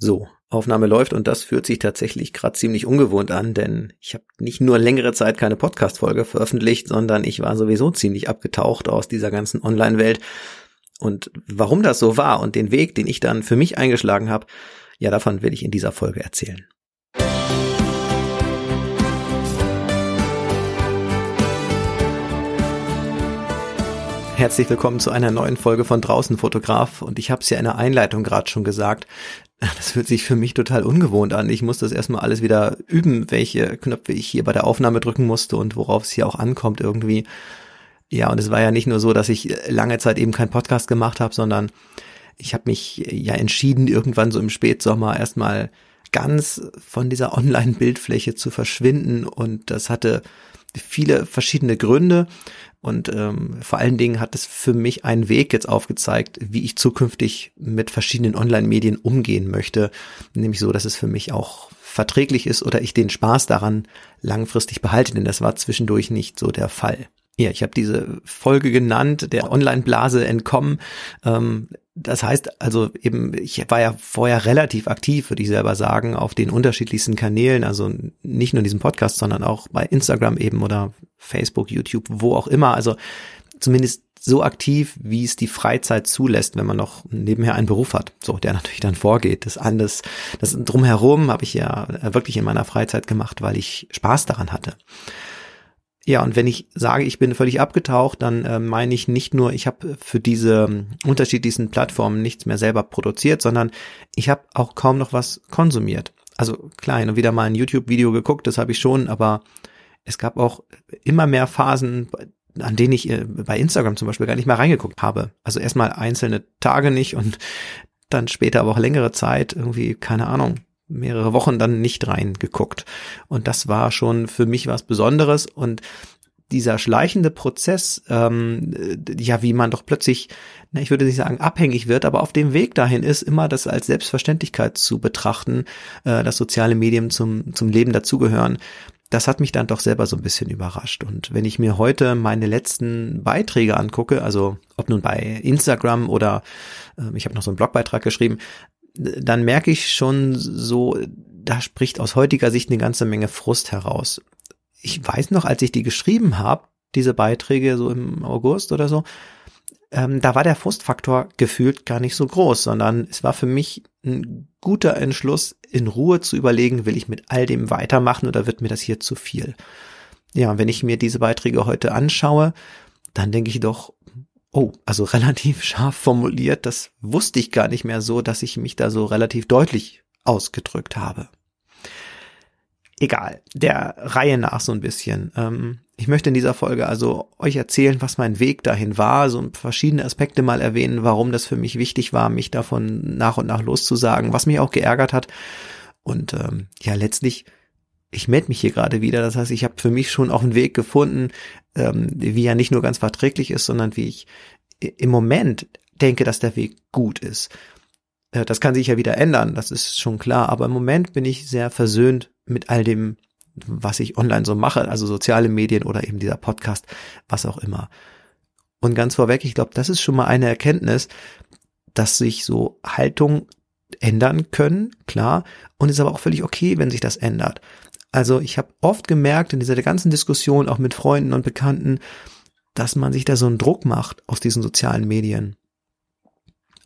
So, Aufnahme läuft und das fühlt sich tatsächlich gerade ziemlich ungewohnt an, denn ich habe nicht nur längere Zeit keine Podcast-Folge veröffentlicht, sondern ich war sowieso ziemlich abgetaucht aus dieser ganzen Online-Welt. Und warum das so war und den Weg, den ich dann für mich eingeschlagen habe, ja, davon will ich in dieser Folge erzählen. Herzlich willkommen zu einer neuen Folge von Draußen Fotograf und ich habe es ja in der Einleitung gerade schon gesagt. Das fühlt sich für mich total ungewohnt an. Ich muss das erstmal alles wieder üben, welche Knöpfe ich hier bei der Aufnahme drücken musste und worauf es hier auch ankommt irgendwie. Ja, und es war ja nicht nur so, dass ich lange Zeit eben keinen Podcast gemacht habe, sondern ich habe mich ja entschieden, irgendwann so im Spätsommer erstmal ganz von dieser Online-Bildfläche zu verschwinden und das hatte viele verschiedene Gründe und ähm, vor allen Dingen hat es für mich einen Weg jetzt aufgezeigt, wie ich zukünftig mit verschiedenen Online-Medien umgehen möchte, nämlich so, dass es für mich auch verträglich ist oder ich den Spaß daran langfristig behalte, denn das war zwischendurch nicht so der Fall. Ja, ich habe diese Folge genannt, der Online-Blase entkommen. Ähm, das heißt also eben, ich war ja vorher relativ aktiv, würde ich selber sagen, auf den unterschiedlichsten Kanälen, also nicht nur in diesem Podcast, sondern auch bei Instagram eben oder Facebook, YouTube, wo auch immer. Also zumindest so aktiv, wie es die Freizeit zulässt, wenn man noch nebenher einen Beruf hat, so der natürlich dann vorgeht. Das alles, das drumherum habe ich ja wirklich in meiner Freizeit gemacht, weil ich Spaß daran hatte. Ja, und wenn ich sage, ich bin völlig abgetaucht, dann äh, meine ich nicht nur, ich habe für diese um, unterschiedlichsten Plattformen nichts mehr selber produziert, sondern ich habe auch kaum noch was konsumiert. Also klar, und wieder mal ein YouTube-Video geguckt, das habe ich schon, aber es gab auch immer mehr Phasen, an denen ich äh, bei Instagram zum Beispiel gar nicht mehr reingeguckt habe. Also erstmal einzelne Tage nicht und dann später aber auch längere Zeit, irgendwie, keine Ahnung, mehrere Wochen dann nicht reingeguckt. Und das war schon für mich was Besonderes und dieser schleichende Prozess, ähm, ja, wie man doch plötzlich, na, ich würde nicht sagen abhängig wird, aber auf dem Weg dahin ist, immer das als Selbstverständlichkeit zu betrachten, äh, dass soziale Medien zum, zum Leben dazugehören. Das hat mich dann doch selber so ein bisschen überrascht. Und wenn ich mir heute meine letzten Beiträge angucke, also ob nun bei Instagram oder äh, ich habe noch so einen Blogbeitrag geschrieben, dann merke ich schon so, da spricht aus heutiger Sicht eine ganze Menge Frust heraus. Ich weiß noch, als ich die geschrieben habe, diese Beiträge so im August oder so, ähm, da war der Frustfaktor gefühlt gar nicht so groß, sondern es war für mich ein guter Entschluss, in Ruhe zu überlegen, will ich mit all dem weitermachen oder wird mir das hier zu viel? Ja, wenn ich mir diese Beiträge heute anschaue, dann denke ich doch, Oh, also relativ scharf formuliert. Das wusste ich gar nicht mehr so, dass ich mich da so relativ deutlich ausgedrückt habe. Egal, der Reihe nach so ein bisschen. Ähm, ich möchte in dieser Folge also euch erzählen, was mein Weg dahin war, so verschiedene Aspekte mal erwähnen, warum das für mich wichtig war, mich davon nach und nach loszusagen, was mich auch geärgert hat. Und ähm, ja, letztlich ich melde mich hier gerade wieder. Das heißt, ich habe für mich schon auch einen Weg gefunden, ähm, wie er nicht nur ganz verträglich ist, sondern wie ich im Moment denke, dass der Weg gut ist. Äh, das kann sich ja wieder ändern, das ist schon klar. Aber im Moment bin ich sehr versöhnt mit all dem, was ich online so mache, also soziale Medien oder eben dieser Podcast, was auch immer. Und ganz vorweg, ich glaube, das ist schon mal eine Erkenntnis, dass sich so Haltung ändern können, klar, und ist aber auch völlig okay, wenn sich das ändert. Also ich habe oft gemerkt in dieser ganzen Diskussion, auch mit Freunden und Bekannten, dass man sich da so einen Druck macht aus diesen sozialen Medien.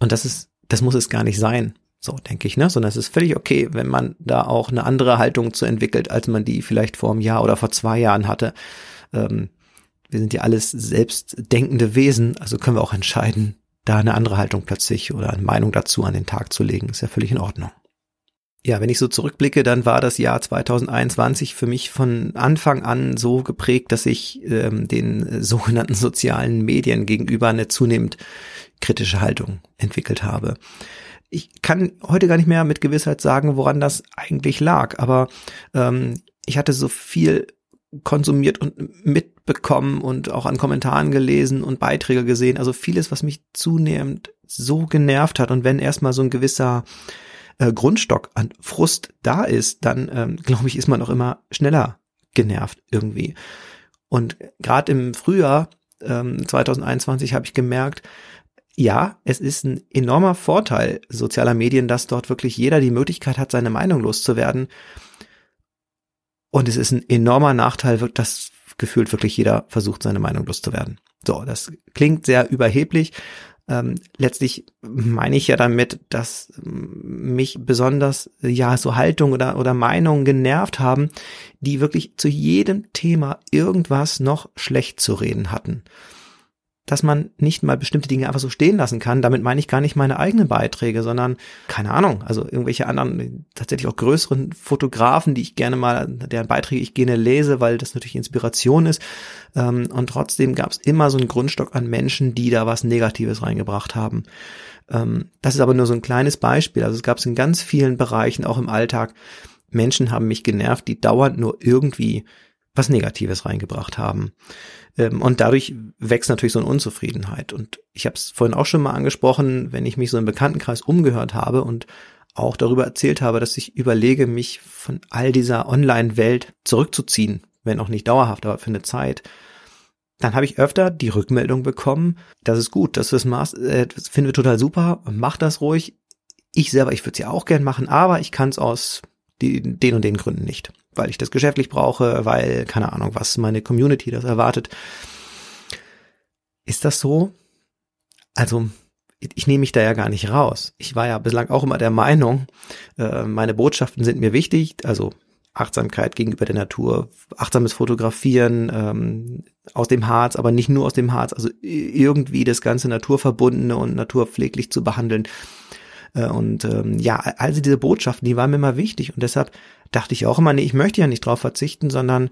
Und das ist, das muss es gar nicht sein, so denke ich, ne? Sondern es ist völlig okay, wenn man da auch eine andere Haltung zu entwickelt, als man die vielleicht vor einem Jahr oder vor zwei Jahren hatte. Ähm, wir sind ja alles selbstdenkende Wesen, also können wir auch entscheiden, da eine andere Haltung plötzlich oder eine Meinung dazu an den Tag zu legen. Ist ja völlig in Ordnung ja, wenn ich so zurückblicke, dann war das Jahr 2021 für mich von Anfang an so geprägt, dass ich ähm, den sogenannten sozialen Medien gegenüber eine zunehmend kritische Haltung entwickelt habe. Ich kann heute gar nicht mehr mit Gewissheit sagen, woran das eigentlich lag, aber ähm, ich hatte so viel konsumiert und mitbekommen und auch an Kommentaren gelesen und Beiträge gesehen. Also vieles, was mich zunehmend so genervt hat. Und wenn erstmal so ein gewisser äh, Grundstock an Frust da ist, dann ähm, glaube ich, ist man auch immer schneller genervt irgendwie. Und gerade im Frühjahr ähm, 2021 habe ich gemerkt, ja, es ist ein enormer Vorteil sozialer Medien, dass dort wirklich jeder die Möglichkeit hat, seine Meinung loszuwerden. Und es ist ein enormer Nachteil, dass gefühlt wirklich jeder versucht, seine Meinung loszuwerden. So, das klingt sehr überheblich. Ähm, letztlich meine ich ja damit, dass mich besonders ja so Haltung oder oder Meinungen genervt haben, die wirklich zu jedem Thema irgendwas noch schlecht zu reden hatten dass man nicht mal bestimmte Dinge einfach so stehen lassen kann. Damit meine ich gar nicht meine eigenen Beiträge, sondern keine Ahnung, also irgendwelche anderen, tatsächlich auch größeren Fotografen, die ich gerne mal, deren Beiträge ich gerne lese, weil das natürlich Inspiration ist. Ähm, und trotzdem gab es immer so einen Grundstock an Menschen, die da was Negatives reingebracht haben. Ähm, das ist aber nur so ein kleines Beispiel. Also es gab es in ganz vielen Bereichen, auch im Alltag. Menschen haben mich genervt, die dauernd nur irgendwie was Negatives reingebracht haben. Ähm, und dadurch wächst natürlich so eine Unzufriedenheit. Und ich habe es vorhin auch schon mal angesprochen, wenn ich mich so im Bekanntenkreis umgehört habe und auch darüber erzählt habe, dass ich überlege, mich von all dieser Online-Welt zurückzuziehen, wenn auch nicht dauerhaft, aber für eine Zeit, dann habe ich öfter die Rückmeldung bekommen, das ist gut, das ist Maß, äh, das finden wir total super, mach das ruhig. Ich selber, ich würde es ja auch gern machen, aber ich kann es aus die, den und den Gründen nicht weil ich das geschäftlich brauche, weil, keine Ahnung, was meine Community das erwartet. Ist das so? Also, ich nehme mich da ja gar nicht raus. Ich war ja bislang auch immer der Meinung, äh, meine Botschaften sind mir wichtig, also Achtsamkeit gegenüber der Natur, achtsames Fotografieren ähm, aus dem Harz, aber nicht nur aus dem Harz, also irgendwie das ganze Naturverbundene und naturpfleglich zu behandeln. Äh, und ähm, ja, also diese Botschaften, die waren mir immer wichtig und deshalb dachte ich auch immer, nee, ich möchte ja nicht drauf verzichten, sondern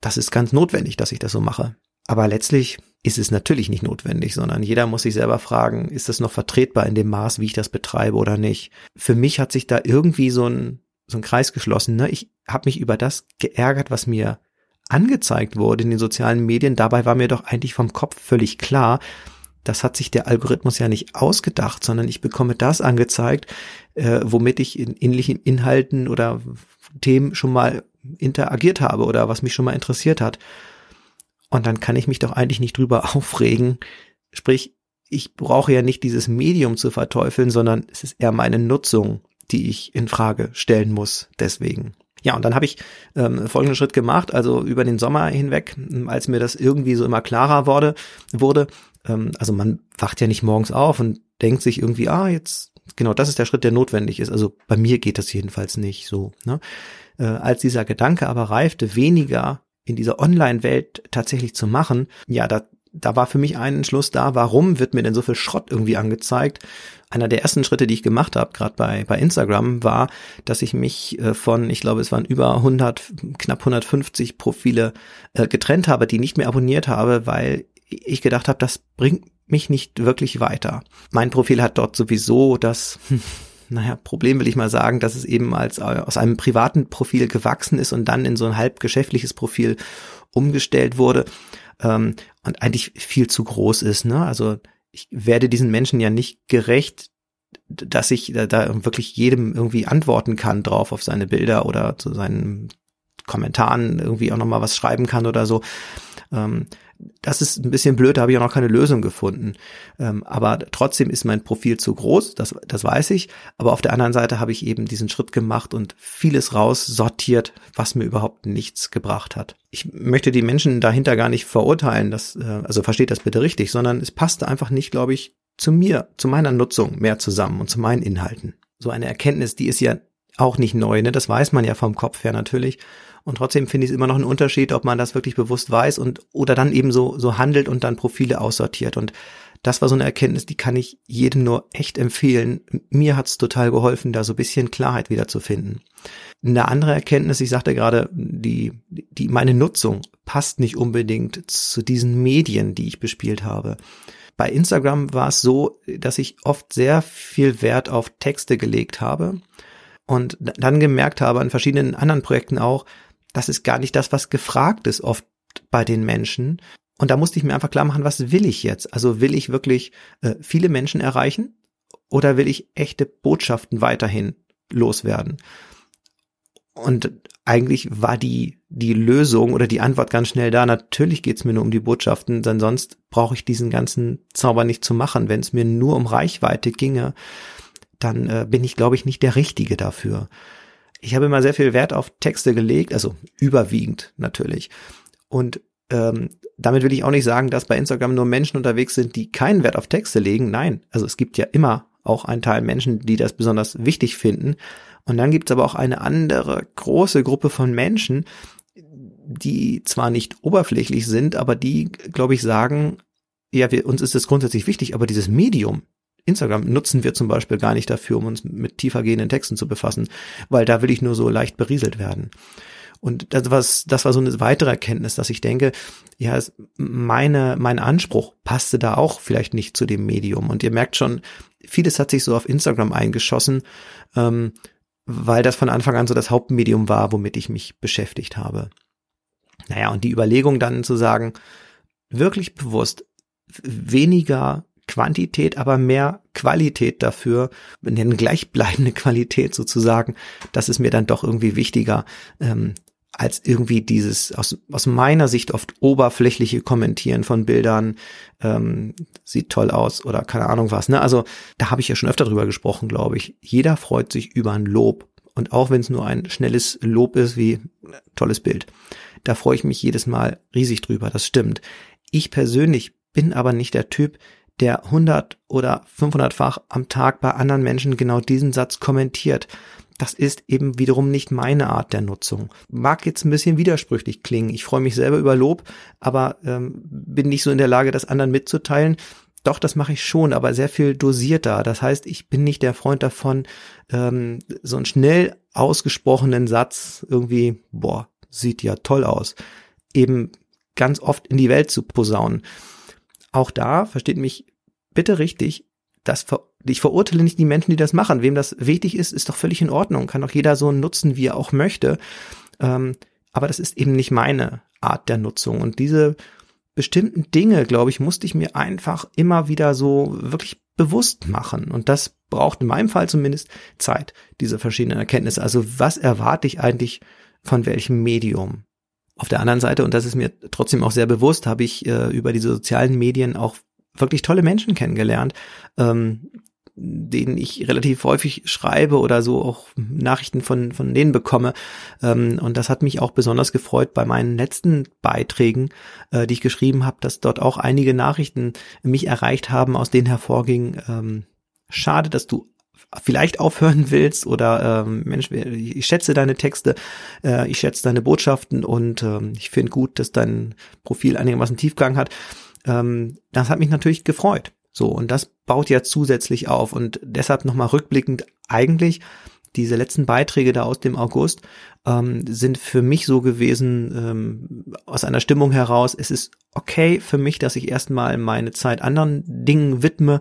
das ist ganz notwendig, dass ich das so mache. Aber letztlich ist es natürlich nicht notwendig, sondern jeder muss sich selber fragen, ist das noch vertretbar in dem Maß, wie ich das betreibe oder nicht. Für mich hat sich da irgendwie so ein, so ein Kreis geschlossen. Ne? Ich habe mich über das geärgert, was mir angezeigt wurde in den sozialen Medien. Dabei war mir doch eigentlich vom Kopf völlig klar, das hat sich der Algorithmus ja nicht ausgedacht, sondern ich bekomme das angezeigt, äh, womit ich in ähnlichen Inhalten oder Themen schon mal interagiert habe oder was mich schon mal interessiert hat. Und dann kann ich mich doch eigentlich nicht drüber aufregen. Sprich, ich brauche ja nicht dieses Medium zu verteufeln, sondern es ist eher meine Nutzung, die ich in Frage stellen muss. Deswegen. Ja, und dann habe ich ähm, folgenden Schritt gemacht, also über den Sommer hinweg, als mir das irgendwie so immer klarer wurde, wurde, ähm, also man wacht ja nicht morgens auf und denkt sich irgendwie, ah, jetzt, genau, das ist der Schritt, der notwendig ist. Also bei mir geht das jedenfalls nicht so. Ne? Äh, als dieser Gedanke aber reifte, weniger in dieser Online-Welt tatsächlich zu machen, ja, da, da war für mich ein Entschluss da, warum wird mir denn so viel Schrott irgendwie angezeigt? Einer der ersten Schritte, die ich gemacht habe, gerade bei, bei Instagram, war, dass ich mich äh, von, ich glaube, es waren über 100, knapp 150 Profile äh, getrennt habe, die nicht mehr abonniert habe, weil ich gedacht habe, das bringt mich nicht wirklich weiter. Mein Profil hat dort sowieso das, hm, naja, Problem will ich mal sagen, dass es eben als äh, aus einem privaten Profil gewachsen ist und dann in so ein halb geschäftliches Profil umgestellt wurde ähm, und eigentlich viel zu groß ist. Ne? Also ich werde diesen Menschen ja nicht gerecht, dass ich da, da wirklich jedem irgendwie antworten kann drauf auf seine Bilder oder zu seinen Kommentaren irgendwie auch nochmal was schreiben kann oder so. Ähm, das ist ein bisschen blöd, da habe ich auch noch keine Lösung gefunden. Ähm, aber trotzdem ist mein Profil zu groß, das, das weiß ich. Aber auf der anderen Seite habe ich eben diesen Schritt gemacht und vieles raussortiert, was mir überhaupt nichts gebracht hat. Ich möchte die Menschen dahinter gar nicht verurteilen, das, äh, also versteht das bitte richtig, sondern es passte einfach nicht, glaube ich, zu mir, zu meiner Nutzung mehr zusammen und zu meinen Inhalten. So eine Erkenntnis, die ist ja auch nicht neu, ne? Das weiß man ja vom Kopf her natürlich. Und trotzdem finde ich es immer noch einen Unterschied, ob man das wirklich bewusst weiß und oder dann eben so, so handelt und dann Profile aussortiert. Und das war so eine Erkenntnis, die kann ich jedem nur echt empfehlen. Mir hat's total geholfen, da so ein bisschen Klarheit wiederzufinden. Eine andere Erkenntnis, ich sagte gerade, die, die, meine Nutzung passt nicht unbedingt zu diesen Medien, die ich bespielt habe. Bei Instagram war es so, dass ich oft sehr viel Wert auf Texte gelegt habe und dann gemerkt habe an verschiedenen anderen Projekten auch, das ist gar nicht das, was gefragt ist oft bei den Menschen. Und da musste ich mir einfach klar machen, was will ich jetzt? Also will ich wirklich äh, viele Menschen erreichen oder will ich echte Botschaften weiterhin loswerden? Und eigentlich war die, die Lösung oder die Antwort ganz schnell da. Natürlich geht's mir nur um die Botschaften, denn sonst brauche ich diesen ganzen Zauber nicht zu machen. Wenn es mir nur um Reichweite ginge, dann äh, bin ich, glaube ich, nicht der Richtige dafür. Ich habe immer sehr viel Wert auf Texte gelegt, also überwiegend natürlich. Und ähm, damit will ich auch nicht sagen, dass bei Instagram nur Menschen unterwegs sind, die keinen Wert auf Texte legen. Nein, also es gibt ja immer auch einen Teil Menschen, die das besonders wichtig finden. Und dann gibt es aber auch eine andere große Gruppe von Menschen, die zwar nicht oberflächlich sind, aber die, glaube ich, sagen, ja, wir, uns ist es grundsätzlich wichtig, aber dieses Medium, Instagram nutzen wir zum Beispiel gar nicht dafür, um uns mit tiefer gehenden Texten zu befassen, weil da will ich nur so leicht berieselt werden. Und das, was, das war so eine weitere Erkenntnis, dass ich denke, ja, meine, mein Anspruch passte da auch vielleicht nicht zu dem Medium. Und ihr merkt schon, vieles hat sich so auf Instagram eingeschossen, ähm, weil das von Anfang an so das Hauptmedium war, womit ich mich beschäftigt habe. Naja, und die Überlegung dann zu sagen, wirklich bewusst weniger Quantität, aber mehr Qualität dafür, eine gleichbleibende Qualität sozusagen, das ist mir dann doch irgendwie wichtiger, ähm, als irgendwie dieses aus, aus meiner Sicht oft oberflächliche Kommentieren von Bildern, ähm, sieht toll aus oder keine Ahnung was. Ne? Also da habe ich ja schon öfter drüber gesprochen, glaube ich. Jeder freut sich über ein Lob. Und auch wenn es nur ein schnelles Lob ist, wie tolles Bild, da freue ich mich jedes Mal riesig drüber, das stimmt. Ich persönlich bin aber nicht der Typ, der 100 oder 500-fach am Tag bei anderen Menschen genau diesen Satz kommentiert das ist eben wiederum nicht meine Art der Nutzung. Mag jetzt ein bisschen widersprüchlich klingen. Ich freue mich selber über Lob, aber ähm, bin nicht so in der Lage, das anderen mitzuteilen. Doch, das mache ich schon, aber sehr viel dosierter. Das heißt, ich bin nicht der Freund davon, ähm, so einen schnell ausgesprochenen Satz irgendwie, boah, sieht ja toll aus, eben ganz oft in die Welt zu posaunen. Auch da, versteht mich bitte richtig, das ver ich verurteile nicht die Menschen, die das machen. Wem das wichtig ist, ist doch völlig in Ordnung. Kann doch jeder so nutzen, wie er auch möchte. Ähm, aber das ist eben nicht meine Art der Nutzung. Und diese bestimmten Dinge, glaube ich, musste ich mir einfach immer wieder so wirklich bewusst machen. Und das braucht in meinem Fall zumindest Zeit, diese verschiedenen Erkenntnisse. Also was erwarte ich eigentlich von welchem Medium? Auf der anderen Seite, und das ist mir trotzdem auch sehr bewusst, habe ich äh, über diese sozialen Medien auch wirklich tolle Menschen kennengelernt, ähm, denen ich relativ häufig schreibe oder so auch Nachrichten von, von denen bekomme. Ähm, und das hat mich auch besonders gefreut bei meinen letzten Beiträgen, äh, die ich geschrieben habe, dass dort auch einige Nachrichten mich erreicht haben, aus denen hervorging, ähm, schade, dass du vielleicht aufhören willst oder ähm, Mensch, ich schätze deine Texte, äh, ich schätze deine Botschaften und ähm, ich finde gut, dass dein Profil einigermaßen Tiefgang hat. Ähm, das hat mich natürlich gefreut. So, und das baut ja zusätzlich auf. Und deshalb nochmal rückblickend, eigentlich diese letzten Beiträge da aus dem August ähm, sind für mich so gewesen, ähm, aus einer Stimmung heraus, es ist okay für mich, dass ich erstmal meine Zeit anderen Dingen widme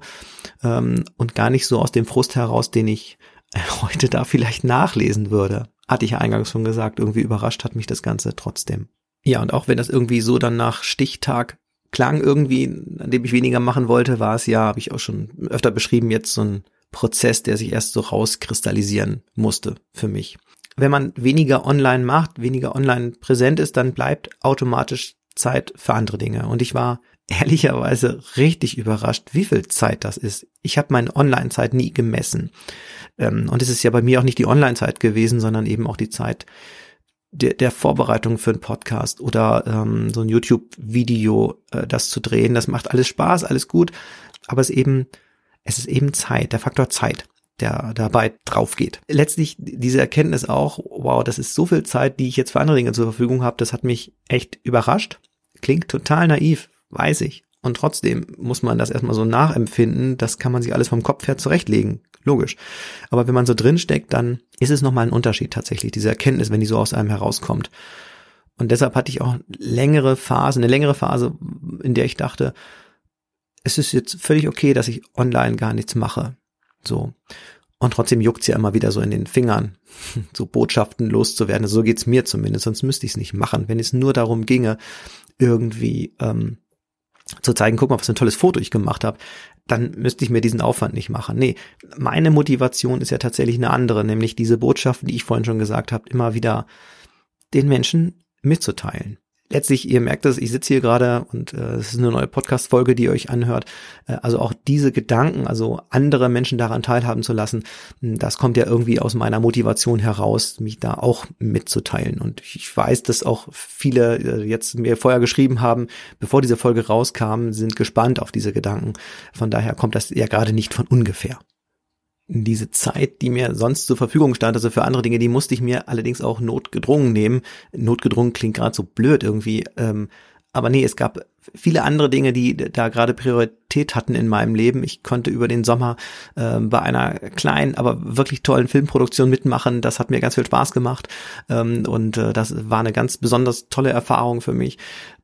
ähm, und gar nicht so aus dem Frust heraus, den ich heute da vielleicht nachlesen würde. Hatte ich ja eingangs schon gesagt, irgendwie überrascht hat mich das Ganze trotzdem. Ja, und auch wenn das irgendwie so dann nach Stichtag klang irgendwie, an dem ich weniger machen wollte, war es ja, habe ich auch schon öfter beschrieben, jetzt so ein Prozess, der sich erst so rauskristallisieren musste für mich. Wenn man weniger online macht, weniger online präsent ist, dann bleibt automatisch Zeit für andere Dinge. Und ich war ehrlicherweise richtig überrascht, wie viel Zeit das ist. Ich habe meine Online-Zeit nie gemessen. Ähm, und es ist ja bei mir auch nicht die Online-Zeit gewesen, sondern eben auch die Zeit, der, der Vorbereitung für einen Podcast oder ähm, so ein YouTube-Video, äh, das zu drehen. Das macht alles Spaß, alles gut, aber es eben, es ist eben Zeit, der Faktor Zeit, der dabei drauf geht. Letztlich diese Erkenntnis auch, wow, das ist so viel Zeit, die ich jetzt für andere Dinge zur Verfügung habe, das hat mich echt überrascht. Klingt total naiv, weiß ich. Und trotzdem muss man das erstmal so nachempfinden. Das kann man sich alles vom Kopf her zurechtlegen. Logisch. Aber wenn man so drin steckt, dann ist es nochmal ein Unterschied tatsächlich, diese Erkenntnis, wenn die so aus einem herauskommt. Und deshalb hatte ich auch längere Phase, eine längere Phase, in der ich dachte, es ist jetzt völlig okay, dass ich online gar nichts mache. So. Und trotzdem juckt's ja immer wieder so in den Fingern, so Botschaften loszuwerden. So geht's mir zumindest, sonst müsste ich es nicht machen. Wenn es nur darum ginge, irgendwie ähm, zu zeigen, guck mal, was für ein tolles Foto ich gemacht habe, dann müsste ich mir diesen Aufwand nicht machen. Nee, meine Motivation ist ja tatsächlich eine andere, nämlich diese Botschaften, die ich vorhin schon gesagt habe, immer wieder den Menschen mitzuteilen letztlich, ihr merkt es, ich sitze hier gerade und äh, es ist eine neue Podcast-Folge, die ihr euch anhört. Äh, also auch diese Gedanken, also andere Menschen daran teilhaben zu lassen, hm, das kommt ja irgendwie aus meiner Motivation heraus, mich da auch mitzuteilen. Und ich weiß, dass auch viele äh, jetzt mir vorher geschrieben haben, bevor diese Folge rauskam, sind gespannt auf diese Gedanken. Von daher kommt das ja gerade nicht von ungefähr diese Zeit, die mir sonst zur Verfügung stand, also für andere Dinge, die musste ich mir allerdings auch notgedrungen nehmen. Notgedrungen klingt gerade so blöd irgendwie. Ähm, aber nee, es gab viele andere Dinge, die da gerade Priorität hatten in meinem Leben. Ich konnte über den Sommer äh, bei einer kleinen, aber wirklich tollen Filmproduktion mitmachen. Das hat mir ganz viel Spaß gemacht ähm, und äh, das war eine ganz besonders tolle Erfahrung für mich.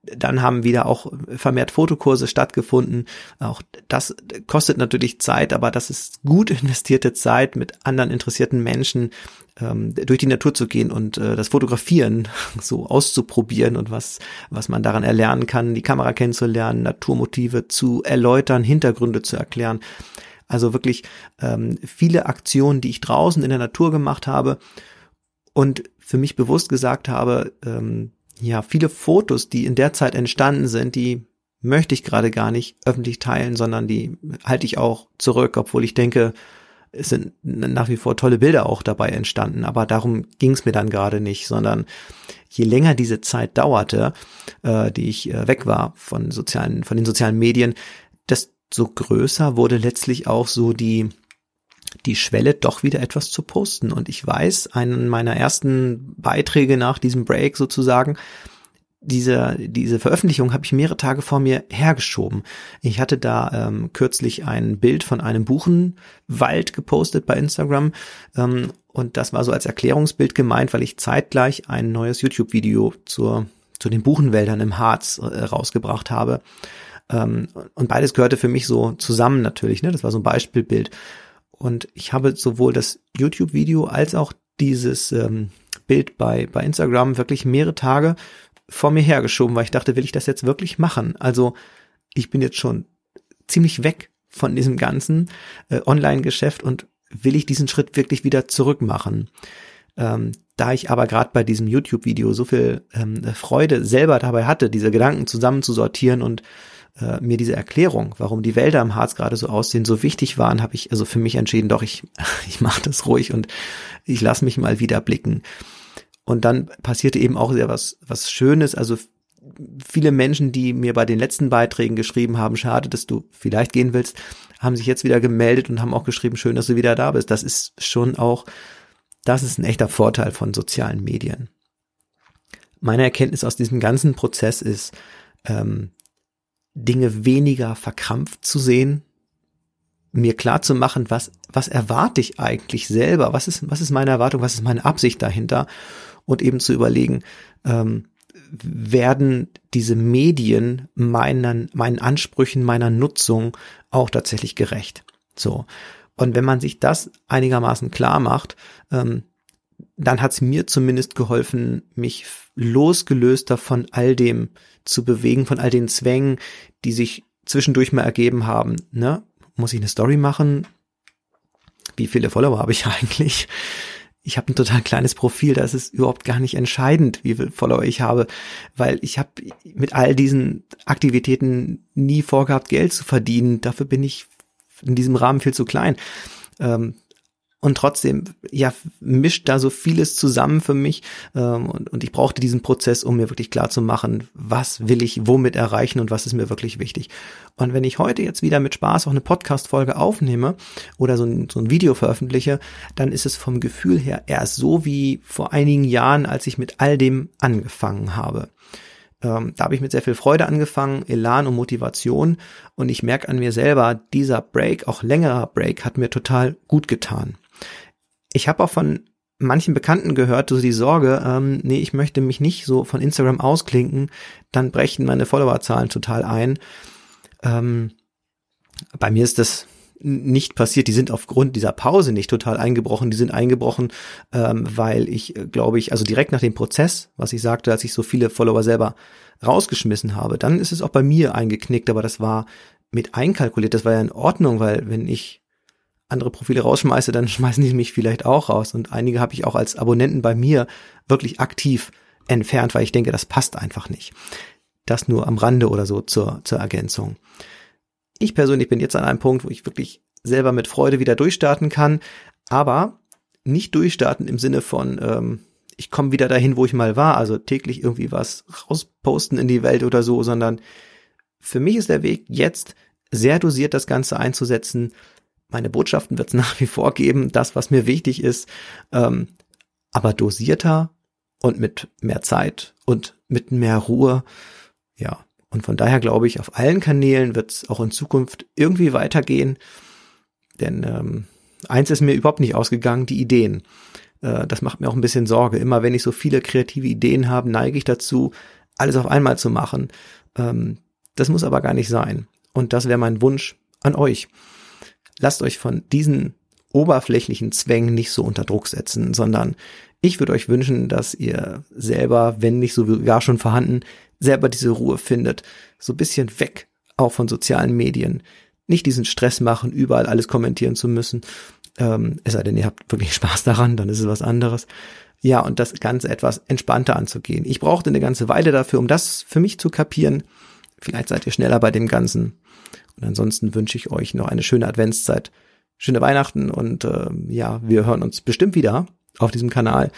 Dann haben wieder auch vermehrt Fotokurse stattgefunden. Auch das kostet natürlich Zeit, aber das ist gut investierte Zeit mit anderen interessierten Menschen ähm, durch die Natur zu gehen und äh, das Fotografieren so auszuprobieren und was was man daran erlernen kann, die Kamera kennenzulernen, Naturmotive zu erläutern, Hintergründe zu erklären. Also wirklich ähm, viele Aktionen, die ich draußen in der Natur gemacht habe und für mich bewusst gesagt habe, ähm, ja, viele Fotos, die in der Zeit entstanden sind, die möchte ich gerade gar nicht öffentlich teilen, sondern die halte ich auch zurück, obwohl ich denke, es sind nach wie vor tolle Bilder auch dabei entstanden, aber darum ging es mir dann gerade nicht, sondern je länger diese Zeit dauerte, äh, die ich äh, weg war von sozialen, von den sozialen Medien, desto größer wurde letztlich auch so die die Schwelle doch wieder etwas zu posten. Und ich weiß, einen meiner ersten Beiträge nach diesem Break sozusagen, diese, diese Veröffentlichung habe ich mehrere Tage vor mir hergeschoben. Ich hatte da ähm, kürzlich ein Bild von einem Buchenwald gepostet bei Instagram ähm, und das war so als Erklärungsbild gemeint, weil ich zeitgleich ein neues YouTube-Video zur, zu den Buchenwäldern im Harz äh, rausgebracht habe. Ähm, und beides gehörte für mich so zusammen natürlich, ne? Das war so ein Beispielbild. Und ich habe sowohl das YouTube-Video als auch dieses ähm, Bild bei, bei Instagram wirklich mehrere Tage vor mir hergeschoben, weil ich dachte, will ich das jetzt wirklich machen? Also ich bin jetzt schon ziemlich weg von diesem ganzen äh, Online-Geschäft und will ich diesen Schritt wirklich wieder zurück machen? Ähm, da ich aber gerade bei diesem YouTube-Video so viel ähm, Freude selber dabei hatte, diese Gedanken zusammenzusortieren und äh, mir diese Erklärung, warum die Wälder im Harz gerade so aussehen, so wichtig waren, habe ich also für mich entschieden, doch ich ich mache das ruhig und ich lasse mich mal wieder blicken. Und dann passierte eben auch sehr was was Schönes, also viele Menschen, die mir bei den letzten Beiträgen geschrieben haben, schade, dass du vielleicht gehen willst, haben sich jetzt wieder gemeldet und haben auch geschrieben, schön, dass du wieder da bist. Das ist schon auch, das ist ein echter Vorteil von sozialen Medien. Meine Erkenntnis aus diesem ganzen Prozess ist, ähm, Dinge weniger verkrampft zu sehen, mir klar zu machen, was, was erwarte ich eigentlich selber, was ist, was ist meine Erwartung, was ist meine Absicht dahinter und eben zu überlegen, ähm, werden diese Medien meinen, meinen Ansprüchen, meiner Nutzung auch tatsächlich gerecht. So. Und wenn man sich das einigermaßen klar macht, ähm, dann hat es mir zumindest geholfen, mich losgelöster von all dem zu bewegen, von all den Zwängen, die sich zwischendurch mal ergeben haben. Ne? Muss ich eine Story machen? Wie viele Follower habe ich eigentlich? Ich habe ein total kleines Profil, da ist es überhaupt gar nicht entscheidend, wie viele Follower ich habe, weil ich habe mit all diesen Aktivitäten nie vorgehabt, Geld zu verdienen. Dafür bin ich in diesem Rahmen viel zu klein. Ähm, und trotzdem, ja, mischt da so vieles zusammen für mich. Ähm, und, und ich brauchte diesen Prozess, um mir wirklich klar zu machen, was will ich womit erreichen und was ist mir wirklich wichtig. Und wenn ich heute jetzt wieder mit Spaß auch eine Podcast-Folge aufnehme oder so ein, so ein Video veröffentliche, dann ist es vom Gefühl her erst so wie vor einigen Jahren, als ich mit all dem angefangen habe. Ähm, da habe ich mit sehr viel Freude angefangen, Elan und Motivation. Und ich merke an mir selber, dieser Break, auch längerer Break, hat mir total gut getan. Ich habe auch von manchen Bekannten gehört, so die Sorge, ähm, nee, ich möchte mich nicht so von Instagram ausklinken, dann brechen meine Followerzahlen total ein. Ähm, bei mir ist das nicht passiert. Die sind aufgrund dieser Pause nicht total eingebrochen. Die sind eingebrochen, ähm, weil ich, äh, glaube ich, also direkt nach dem Prozess, was ich sagte, als ich so viele Follower selber rausgeschmissen habe, dann ist es auch bei mir eingeknickt, aber das war mit einkalkuliert. Das war ja in Ordnung, weil wenn ich andere Profile rausschmeiße, dann schmeißen die mich vielleicht auch raus. Und einige habe ich auch als Abonnenten bei mir wirklich aktiv entfernt, weil ich denke, das passt einfach nicht. Das nur am Rande oder so zur, zur Ergänzung. Ich persönlich bin jetzt an einem Punkt, wo ich wirklich selber mit Freude wieder durchstarten kann, aber nicht durchstarten im Sinne von, ähm, ich komme wieder dahin, wo ich mal war, also täglich irgendwie was rausposten in die Welt oder so, sondern für mich ist der Weg jetzt sehr dosiert das Ganze einzusetzen. Meine Botschaften wird es nach wie vor geben, das, was mir wichtig ist, ähm, aber dosierter und mit mehr Zeit und mit mehr Ruhe. Ja, und von daher glaube ich, auf allen Kanälen wird es auch in Zukunft irgendwie weitergehen. Denn ähm, eins ist mir überhaupt nicht ausgegangen, die Ideen. Äh, das macht mir auch ein bisschen Sorge. Immer wenn ich so viele kreative Ideen habe, neige ich dazu, alles auf einmal zu machen. Ähm, das muss aber gar nicht sein. Und das wäre mein Wunsch an euch. Lasst euch von diesen oberflächlichen Zwängen nicht so unter Druck setzen, sondern ich würde euch wünschen, dass ihr selber, wenn nicht sogar schon vorhanden, selber diese Ruhe findet. So ein bisschen weg auch von sozialen Medien. Nicht diesen Stress machen, überall alles kommentieren zu müssen. Ähm, es sei denn, ihr habt wirklich Spaß daran, dann ist es was anderes. Ja, und das Ganze etwas entspannter anzugehen. Ich brauchte eine ganze Weile dafür, um das für mich zu kapieren. Vielleicht seid ihr schneller bei dem Ganzen. Und ansonsten wünsche ich euch noch eine schöne Adventszeit, schöne Weihnachten und äh, ja, wir hören uns bestimmt wieder auf diesem Kanal,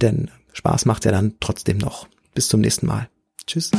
denn Spaß macht ja dann trotzdem noch. Bis zum nächsten Mal. Tschüss.